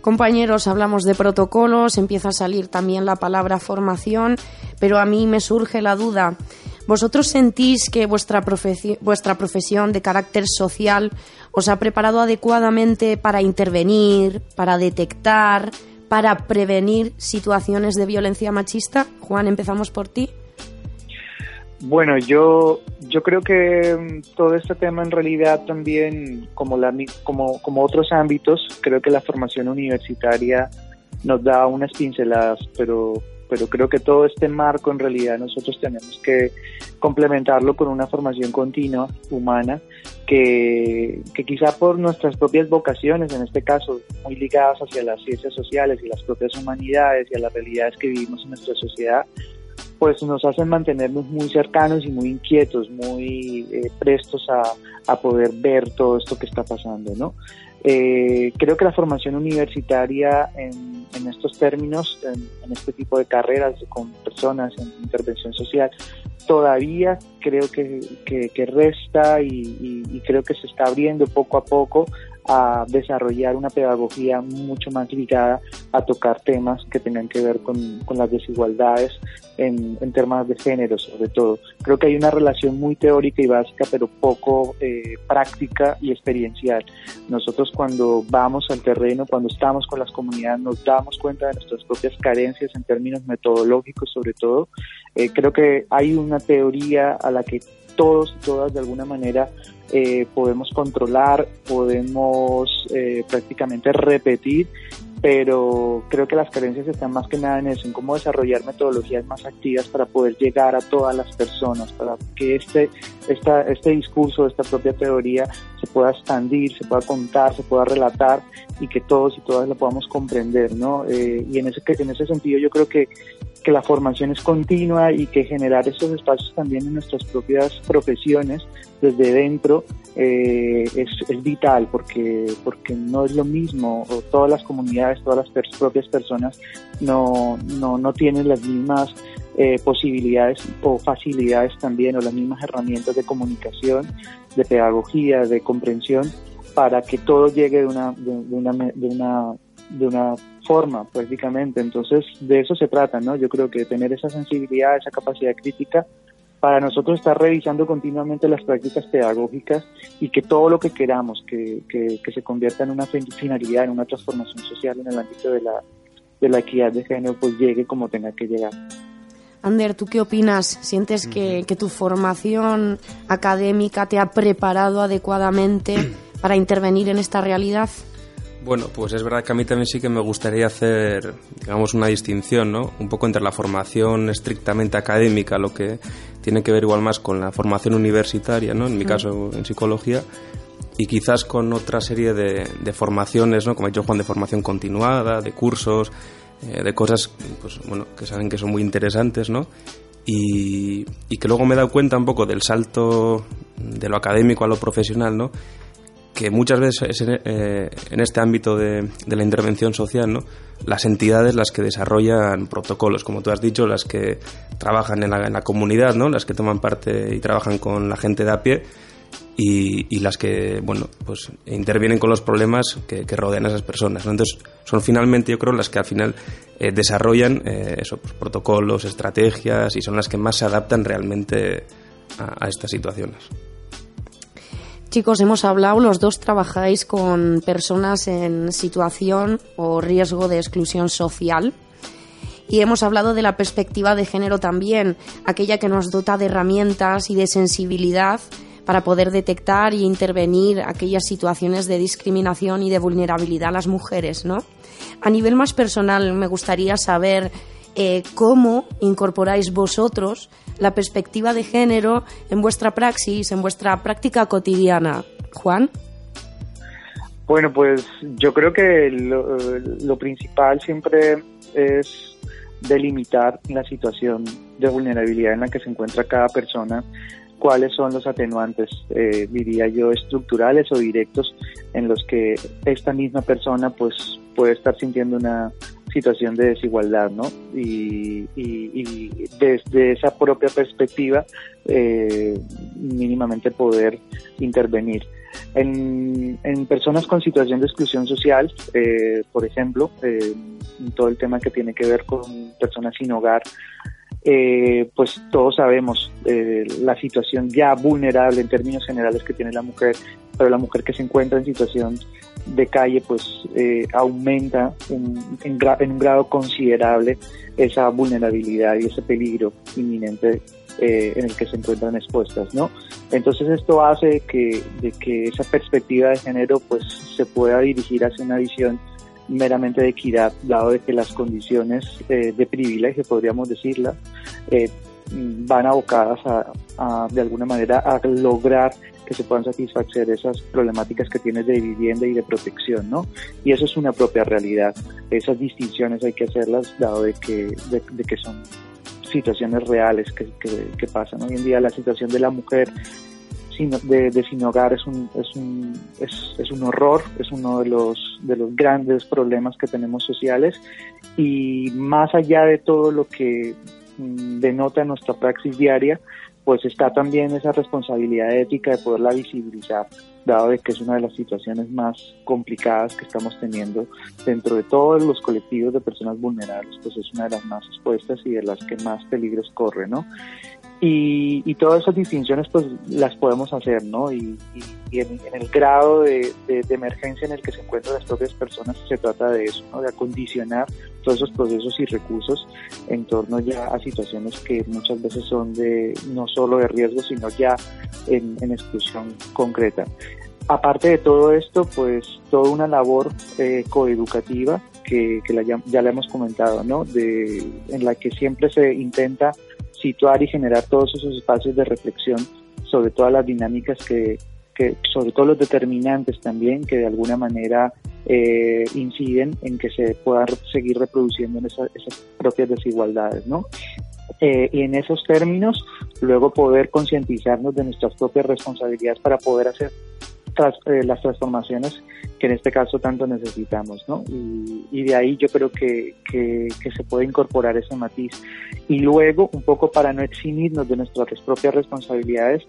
Compañeros, hablamos de protocolos, empieza a salir también la palabra formación, pero a mí me surge la duda. ¿Vosotros sentís que vuestra, vuestra profesión de carácter social os ha preparado adecuadamente para intervenir, para detectar, para prevenir situaciones de violencia machista? Juan, empezamos por ti. Bueno, yo, yo creo que mm, todo este tema en realidad también, como, la, como, como otros ámbitos, creo que la formación universitaria nos da unas pinceladas, pero, pero creo que todo este marco en realidad nosotros tenemos que complementarlo con una formación continua, humana, que, que quizá por nuestras propias vocaciones, en este caso muy ligadas hacia las ciencias sociales y las propias humanidades y a las realidades que vivimos en nuestra sociedad, pues nos hacen mantenernos muy cercanos y muy inquietos, muy eh, prestos a, a, poder ver todo esto que está pasando, ¿no? Eh, creo que la formación universitaria en, estos términos, en, este tipo de carreras con personas en intervención social, todavía creo que, que, resta y, y creo que se está abriendo poco a poco a desarrollar una pedagogía mucho más ligada a tocar temas que tengan que ver con, con las desigualdades en, en, temas de género sobre todo. Creo que hay una relación muy teórica y básica pero poco eh, práctica y experiencial. Nosotros cuando vamos al terreno, cuando estamos con las comunidades, nos damos cuenta de nuestras propias carencias en términos metodológicos sobre todo. Eh, creo que hay una teoría a la que todos y todas de alguna manera eh, podemos controlar, podemos eh, prácticamente repetir, pero creo que las carencias están más que nada en eso, en cómo desarrollar metodologías más activas para poder llegar a todas las personas, para que este, esta, este discurso, esta propia teoría se pueda expandir, se pueda contar, se pueda relatar y que todos y todas lo podamos comprender, ¿no? Eh, y en ese, en ese sentido yo creo que que la formación es continua y que generar esos espacios también en nuestras propias profesiones desde dentro eh, es, es, vital porque porque no es lo mismo o todas las comunidades todas las propias personas no, no, no tienen las mismas eh, posibilidades o facilidades también o las mismas herramientas de comunicación de pedagogía de comprensión para que todo llegue de una de, de una de una de una forma prácticamente. Entonces, de eso se trata, ¿no? Yo creo que tener esa sensibilidad, esa capacidad crítica para nosotros estar revisando continuamente las prácticas pedagógicas y que todo lo que queramos que, que, que se convierta en una finalidad, en una transformación social en el ámbito de la, de la equidad de género, pues llegue como tenga que llegar. Ander, ¿tú qué opinas? ¿Sientes que, que tu formación académica te ha preparado adecuadamente para intervenir en esta realidad? Bueno, pues es verdad que a mí también sí que me gustaría hacer, digamos, una distinción, ¿no? Un poco entre la formación estrictamente académica, lo que tiene que ver igual más con la formación universitaria, ¿no? En mi caso, en psicología, y quizás con otra serie de, de formaciones, ¿no? Como ha dicho Juan, de formación continuada, de cursos, eh, de cosas, pues bueno, que saben que son muy interesantes, ¿no? Y, y que luego me he dado cuenta un poco del salto de lo académico a lo profesional, ¿no? Que muchas veces eh, en este ámbito de, la intervención social, ¿no? las entidades las que desarrollan protocolos, como tú has dicho, las que trabajan en la, comunidad, ¿no? las que toman parte y trabajan con la gente de a pie y, las que bueno pues intervienen con los problemas que, rodean a esas personas. Entonces son finalmente yo creo las que al final eh, desarrollan eh, eso, pues, protocolos, estrategias y son las que más se adaptan realmente a estas situaciones. Chicos, hemos hablado, los dos trabajáis con personas en situación o riesgo de exclusión social. Y hemos hablado de la perspectiva de género también, aquella que nos dota de herramientas y de sensibilidad para poder detectar y intervenir aquellas situaciones de discriminación y de vulnerabilidad a las mujeres, ¿no? A nivel más personal, me gustaría saber eh, cómo incorporáis vosotros la perspectiva de género en vuestra praxis, en vuestra práctica cotidiana. Juan. Bueno, pues yo creo que lo, lo principal siempre es delimitar la situación de vulnerabilidad en la que se encuentra cada persona cuáles son los atenuantes, eh, diría yo, estructurales o directos en los que esta misma persona pues puede estar sintiendo una situación de desigualdad, ¿no? Y, y, desde esa propia perspectiva, eh, mínimamente poder intervenir. En, en personas con situación de exclusión social, eh, por ejemplo, eh, todo el tema que tiene que ver con personas sin hogar, eh, pues todos sabemos eh, la situación ya vulnerable en términos generales que tiene la mujer, pero la mujer que se encuentra en situación de calle pues eh, aumenta en, en, en, un grado considerable esa vulnerabilidad y ese peligro inminente eh, en el que se encuentran expuestas, ¿no? Entonces esto hace que, de que esa perspectiva de género pues se pueda dirigir hacia una visión meramente de equidad, dado de que las condiciones eh, de privilegio, podríamos decirla, eh, van abocadas a, a, de alguna manera, a lograr que se puedan satisfacer esas problemáticas que tienes de vivienda y de protección, ¿no? Y eso es una propia realidad. Esas distinciones hay que hacerlas, dado de que, de, de que son situaciones reales que, que, que, pasan. Hoy en día la situación de la mujer sin, de, de, sin hogar es un, es, un, es, es, un horror, es uno de los, de los grandes problemas que tenemos sociales y más allá de todo lo que mm, denota nuestra praxis diaria, pues está también esa responsabilidad ética de poderla visibilizar, dado de que es una de las situaciones más complicadas que estamos teniendo dentro de todos los colectivos de personas vulnerables, pues es una de las más expuestas y de las que más peligros corre, ¿no? Y, y todas esas distinciones pues las podemos hacer, ¿no? Y, y, y en, en, el grado de, de, de, emergencia en el que se encuentran las propias personas se trata de eso, ¿no? De acondicionar todos esos procesos y recursos en torno ya a situaciones que muchas veces son de no solo de riesgo, sino ya en, en exclusión concreta. Aparte de todo esto, pues toda una labor eh, coeducativa que, que la, ya la hemos comentado, ¿no? De, en la que siempre se intenta situar y generar todos esos espacios de reflexión sobre todas las dinámicas que, sobre todo los determinantes también que de alguna manera eh, inciden en que se pueda seguir reproduciendo en esa, esas propias desigualdades, ¿no? Eh, y en esos términos, luego poder concientizarnos de nuestras propias responsabilidades para poder hacer tras, eh, las transformaciones que en este caso tanto necesitamos, ¿no? Y, y de ahí yo creo que, que, que, se puede incorporar ese matiz. Y luego, un poco para no eximirnos de nuestras propias responsabilidades,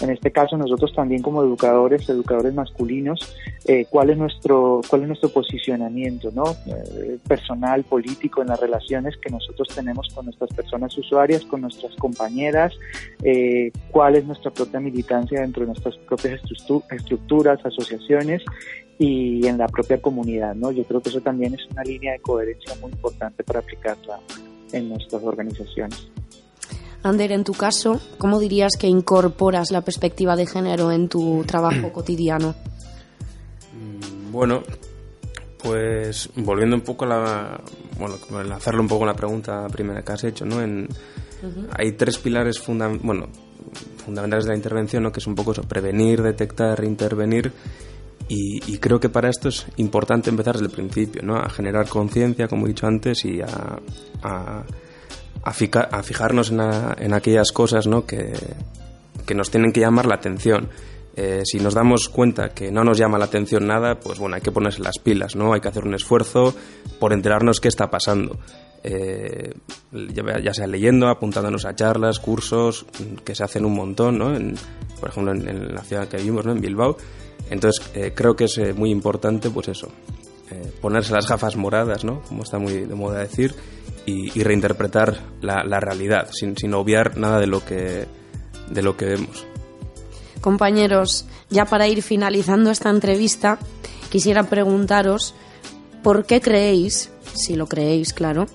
en este caso nosotros también como educadores, educadores masculinos, eh, cuál es nuestro cuál es nuestro posicionamiento, ¿no? Eh, personal, político en las relaciones que nosotros tenemos con nuestras personas usuarias, con nuestras compañeras, eh, cuál es nuestra propia militancia dentro de nuestras propias estructuras, asociaciones y en la propia comunidad, ¿no? Yo creo que eso también es una línea de coherencia muy importante para aplicarla en nuestras organizaciones. Ander, en tu caso, ¿cómo dirías que incorporas la perspectiva de género en tu trabajo cotidiano? Bueno, pues volviendo un poco a la. Bueno, hacerlo un poco la pregunta primera que has hecho, ¿no? En, uh -huh. Hay tres pilares funda bueno, fundamentales de la intervención, ¿no? Que es un poco eso: prevenir, detectar, intervenir. Y, y, creo que para esto es importante empezar desde el principio, ¿no? A generar conciencia, como he dicho antes, y a, a a, a fijarnos en, a, en, aquellas cosas ¿no? que, nos tienen que llamar la atención. Eh, si nos damos cuenta que no nos llama la atención nada, pues bueno, hay que ponerse las pilas, ¿no? Hay que hacer un esfuerzo por enterarnos qué está pasando. Eh, ya, sea leyendo, apuntándonos a charlas, cursos, que se hacen un montón, ¿no? En, por ejemplo, en, la ciudad que vivimos, ¿no? En Bilbao. Entonces, eh, creo que es muy importante, pues eso, eh, ponerse las gafas moradas, ¿no? Como está muy de moda decir, y, reinterpretar la, la realidad, sin, sin, obviar nada de lo, que, de lo que vemos. Compañeros, ya para ir finalizando esta entrevista, quisiera preguntaros por qué creéis, si lo creéis, claro,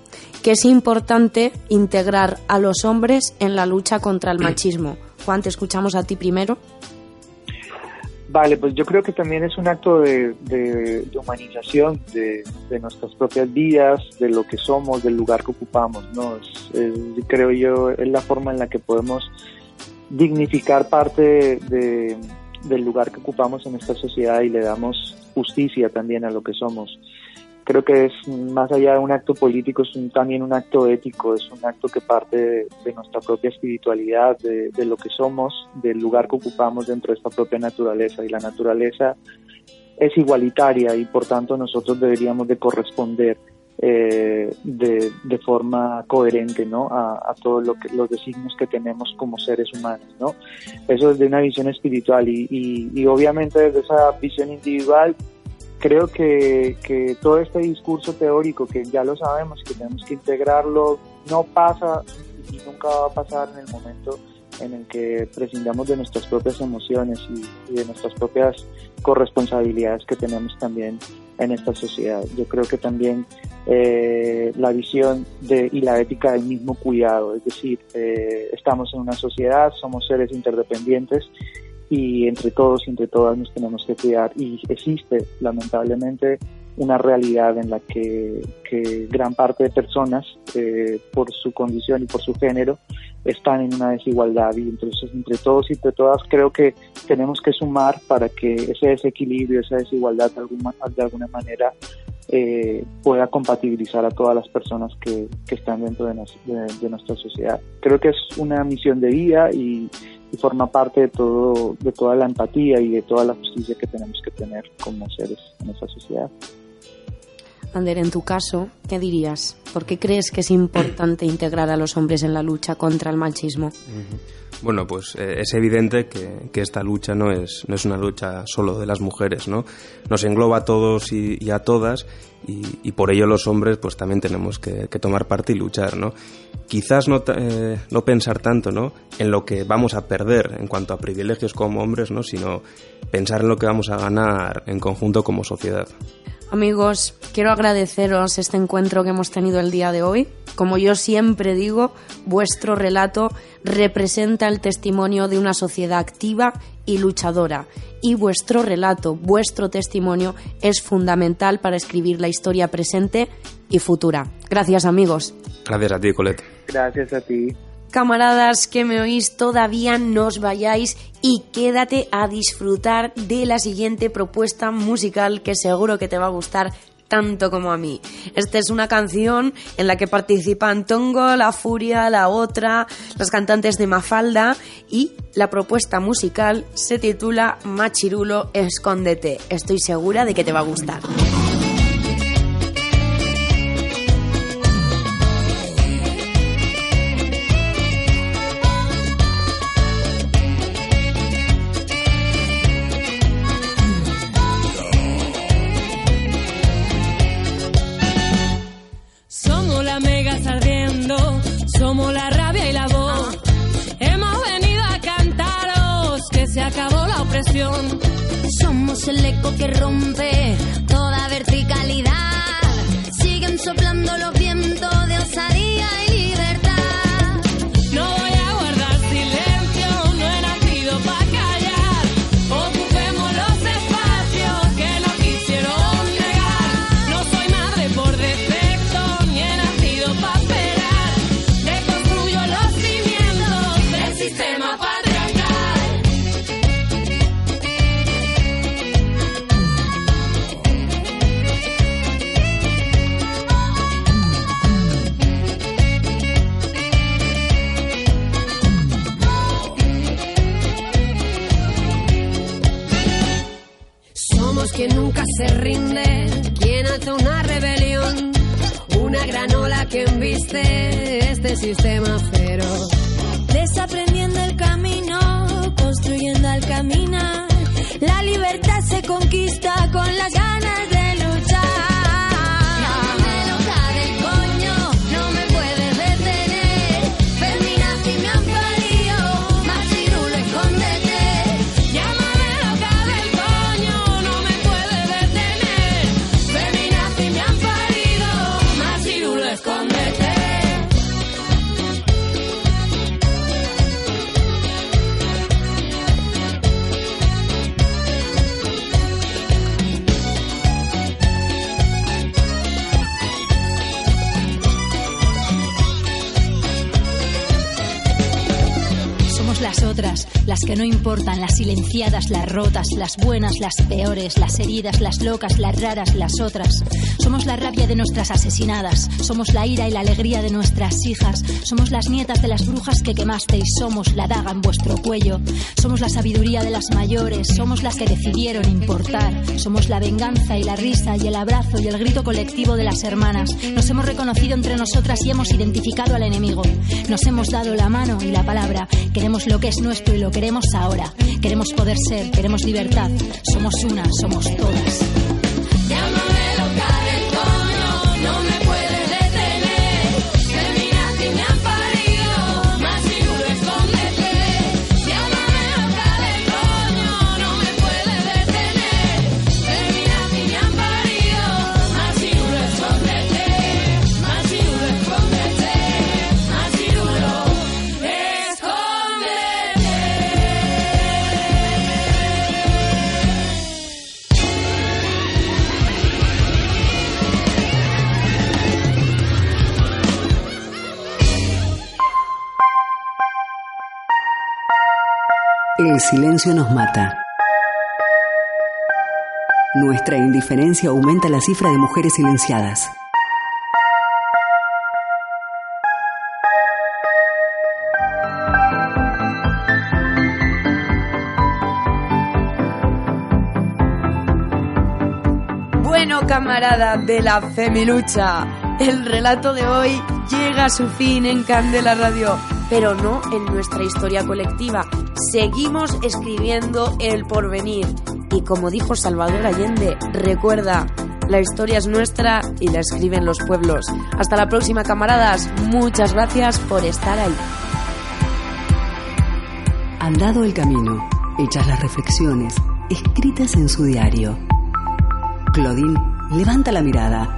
que es importante integrar a los hombres en la lucha contra el machismo. Juan, te escuchamos a ti primero. Vale, pues yo creo que también es un acto de, de, de humanización de, de, nuestras propias vidas, de lo que somos, del lugar que ocupamos, ¿no? Es, es, creo yo, es la forma en la que podemos dignificar parte del lugar que ocupamos en esta sociedad y le damos justicia también a lo que somos creo que es más allá de un acto político, es un, también un acto ético, es un acto que parte de, nuestra propia espiritualidad, de, de, lo que somos, del lugar que ocupamos dentro de esta propia naturaleza. Y la naturaleza es igualitaria y por tanto nosotros deberíamos de corresponder eh, de, de, forma coherente ¿no? a, a todos lo los designios que tenemos como seres humanos. ¿no? Eso es de una visión espiritual y, y, y obviamente desde esa visión individual creo que, que, todo este discurso teórico que ya lo sabemos, que tenemos que integrarlo, no pasa y nunca va a pasar en el momento en el que prescindamos de nuestras propias emociones y, de nuestras propias corresponsabilidades que tenemos también en esta sociedad. Yo creo que también eh, la visión de, y la ética del mismo cuidado, es decir, eh, estamos en una sociedad, somos seres interdependientes y entre todos y entre todas nos tenemos que cuidar y existe lamentablemente una realidad en la que, que gran parte de personas eh, por su condición y por su género están en una desigualdad y entonces entre todos y entre todas creo que tenemos que sumar para que ese desequilibrio, esa desigualdad de alguna, de alguna manera eh, pueda compatibilizar a todas las personas que, que están dentro de, nos, de, de, nuestra sociedad. Creo que es una misión de vida y, y forma parte de todo de toda la empatía y de toda la justicia que tenemos que tener como seres en esa sociedad. Ander, en tu caso, ¿qué dirías? ¿Por qué crees que es importante integrar a los hombres en la lucha contra el machismo? Bueno, pues eh, es evidente que, que, esta lucha no es, no es una lucha solo de las mujeres, ¿no? Nos engloba a todos y, a todas y, por ello los hombres pues también tenemos que, que tomar parte y luchar, ¿no? Quizás no, eh, no pensar tanto, ¿no? En lo que vamos a perder en cuanto a privilegios como hombres, ¿no? Sino pensar en lo que vamos a ganar en conjunto como sociedad. Amigos, quiero agradeceros este encuentro que hemos tenido el día de hoy. Como yo siempre digo, vuestro relato representa el testimonio de una sociedad activa y luchadora. Y vuestro relato, vuestro testimonio es fundamental para escribir la historia presente y futura. Gracias amigos. Gracias a ti, Colette. Gracias a ti. Camaradas que me oís, todavía no os vayáis y quédate a disfrutar de la siguiente propuesta musical que seguro que te va a gustar tanto como a mí. Esta es una canción en la que participan Tongo, La Furia, La Otra, las cantantes de Mafalda y la propuesta musical se titula Machirulo, escóndete. Estoy segura de que te va a gustar. Somos el eco que rompe toda verticalidad. Se rinde, quien hace una rebelión, una gran ola que embiste este sistema feroz. Desaprendiendo el camino, construyendo al caminar. La libertad se conquista con las ganas de que no importan, las silenciadas, las rotas, las buenas, las peores, las heridas, las locas, las raras, las otras. Somos la rabia de nuestras asesinadas, somos la ira y la alegría de nuestras hijas, somos las nietas de las brujas que quemasteis, somos la daga en vuestro cuello, somos la sabiduría de las mayores, somos las que decidieron importar, somos la venganza y la risa y el abrazo y el grito colectivo de las hermanas. Nos hemos reconocido entre nosotras y hemos identificado al enemigo. Nos hemos dado la mano y la palabra. Queremos lo que es nuestro y lo queremos ahora. Queremos poder ser, queremos libertad. Somos una, somos todas. Silencio nos mata. Nuestra indiferencia aumenta la cifra de mujeres silenciadas. Bueno, camarada de la Femilucha, el relato de hoy llega a su fin en Candela Radio, pero no en nuestra historia colectiva. Seguimos escribiendo el porvenir. Y como dijo Salvador Allende, recuerda, la historia es nuestra y la escriben los pueblos. Hasta la próxima, camaradas. Muchas gracias por estar ahí. Andado el camino, hechas las reflexiones, escritas en su diario. Claudine levanta la mirada,